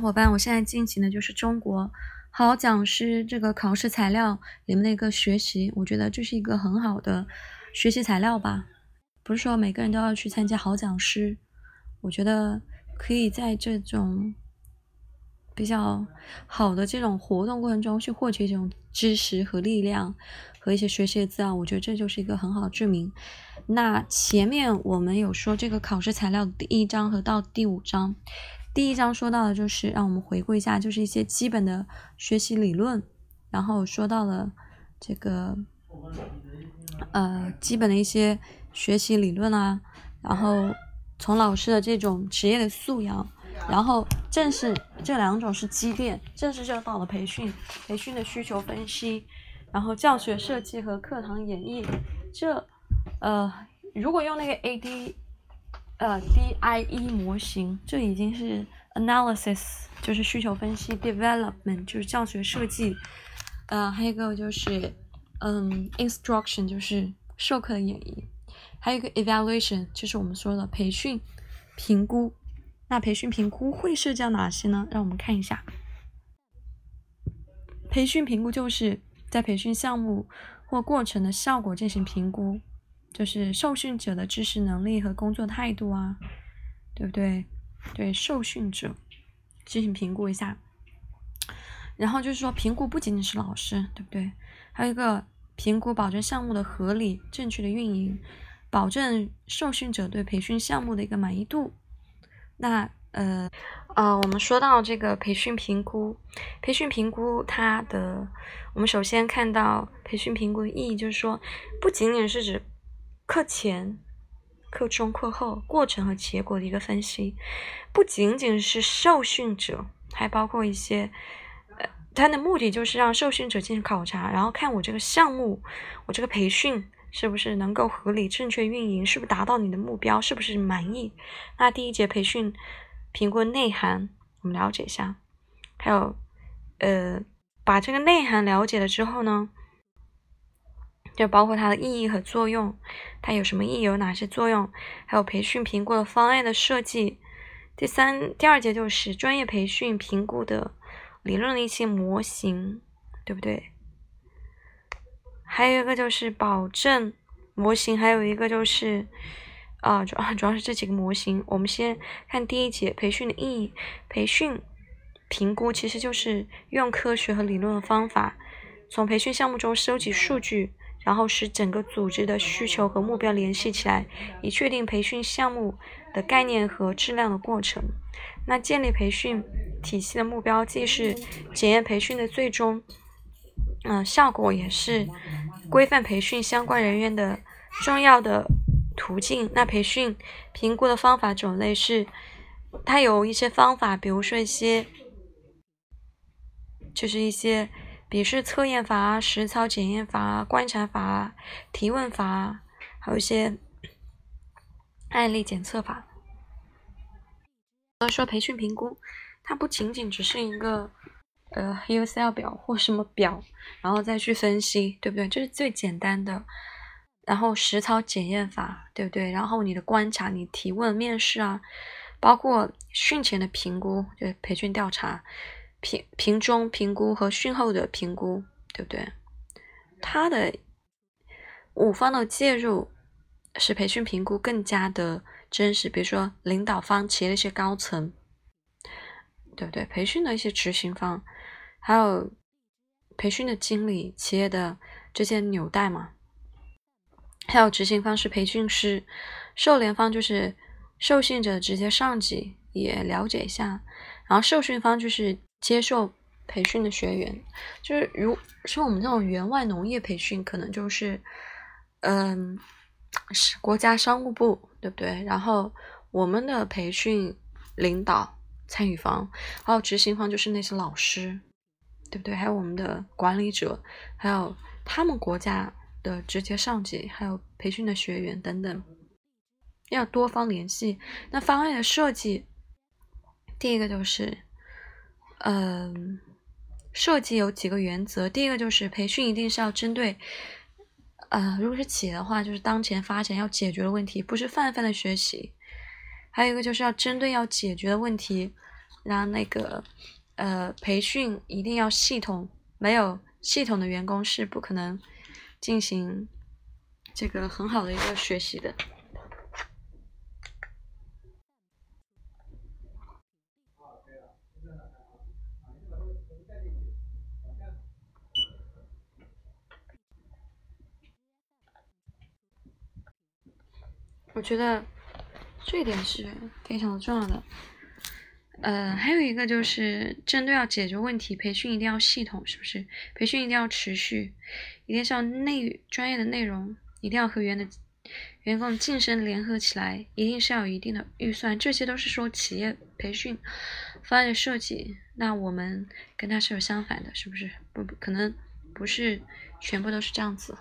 伙伴，我现在进行的就是中国好讲师这个考试材料里面的一个学习，我觉得这是一个很好的学习材料吧。不是说每个人都要去参加好讲师，我觉得可以在这种比较好的这种活动过程中去获取这种知识和力量和一些学习的资料，我觉得这就是一个很好的证明。那前面我们有说这个考试材料第一章和到第五章。第一章说到的就是让我们回顾一下，就是一些基本的学习理论，然后说到了这个呃基本的一些学习理论啊，然后从老师的这种职业的素养，然后正是这两种是积淀，正式就到了培训，培训的需求分析，然后教学设计和课堂演绎，这呃如果用那个 AD。呃，DIE 模型，这已经是 analysis，就是需求分析；development 就是教学设计；呃，还有一个就是嗯，instruction 就是授课的演绎；还有一个 evaluation 就是我们说的培训评估。那培训评估会涉及到哪些呢？让我们看一下。培训评估就是在培训项目或过程的效果进行评估。就是受训者的知识能力和工作态度啊，对不对？对受训者进行评估一下。然后就是说，评估不仅仅是老师，对不对？还有一个评估，保证项目的合理正确的运营，保证受训者对培训项目的一个满意度。那呃呃，我们说到这个培训评估，培训评估它的，我们首先看到培训评估的意义，就是说，不仅仅是指。课前、课中、课后过程和结果的一个分析，不仅仅是受训者，还包括一些，呃，它的目的就是让受训者进行考察，然后看我这个项目，我这个培训是不是能够合理、正确运营，是不是达到你的目标，是不是满意。那第一节培训评估内涵，我们了解一下，还有，呃，把这个内涵了解了之后呢？就包括它的意义和作用，它有什么意义，有哪些作用，还有培训评估的方案的设计。第三、第二节就是专业培训评估的理论的一些模型，对不对？还有一个就是保证模型，还有一个就是啊，主要主要是这几个模型。我们先看第一节培训的意义，培训评估其实就是用科学和理论的方法，从培训项目中收集数据。然后使整个组织的需求和目标联系起来，以确定培训项目的概念和质量的过程。那建立培训体系的目标，既是检验培训的最终嗯效果，也是规范培训相关人员的重要的途径。那培训评估的方法种类是，它有一些方法，比如说一些，就是一些。笔试测验法、实操检验法、观察法、提问法，还有一些案例检测法。说培训评估，它不仅仅只是一个呃 Excel 表或什么表，然后再去分析，对不对？这是最简单的。然后实操检验法，对不对？然后你的观察、你提问、面试啊，包括训前的评估，就培训调查。评评中评估和训后的评估，对不对？他的五方的介入使培训评估更加的真实。比如说，领导方、企业的一些高层，对不对？培训的一些执行方，还有培训的经理、企业的这些纽带嘛。还有执行方是培训师，受联方就是受训者直接上级，也了解一下。然后受训方就是。接受培训的学员，就是如说我们这种员外农业培训，可能就是，嗯，是国家商务部，对不对？然后我们的培训领导参与方，还有执行方，就是那些老师，对不对？还有我们的管理者，还有他们国家的直接上级，还有培训的学员等等，要多方联系。那方案的设计，第一个就是。嗯，设计有几个原则。第一个就是培训一定是要针对，呃，如果是企业的话，就是当前发展要解决的问题，不是泛泛的学习。还有一个就是要针对要解决的问题让那个呃培训一定要系统，没有系统的员工是不可能进行这个很好的一个学习的。我觉得这一点是非常重要的。呃，还有一个就是针对要解决问题，培训一定要系统，是不是？培训一定要持续，一定是要内专业的内容，一定要和员的员工晋升联合起来，一定是要有一定的预算。这些都是说企业培训方案的设计，那我们跟它是有相反的，是不是？不可能不是全部都是这样子。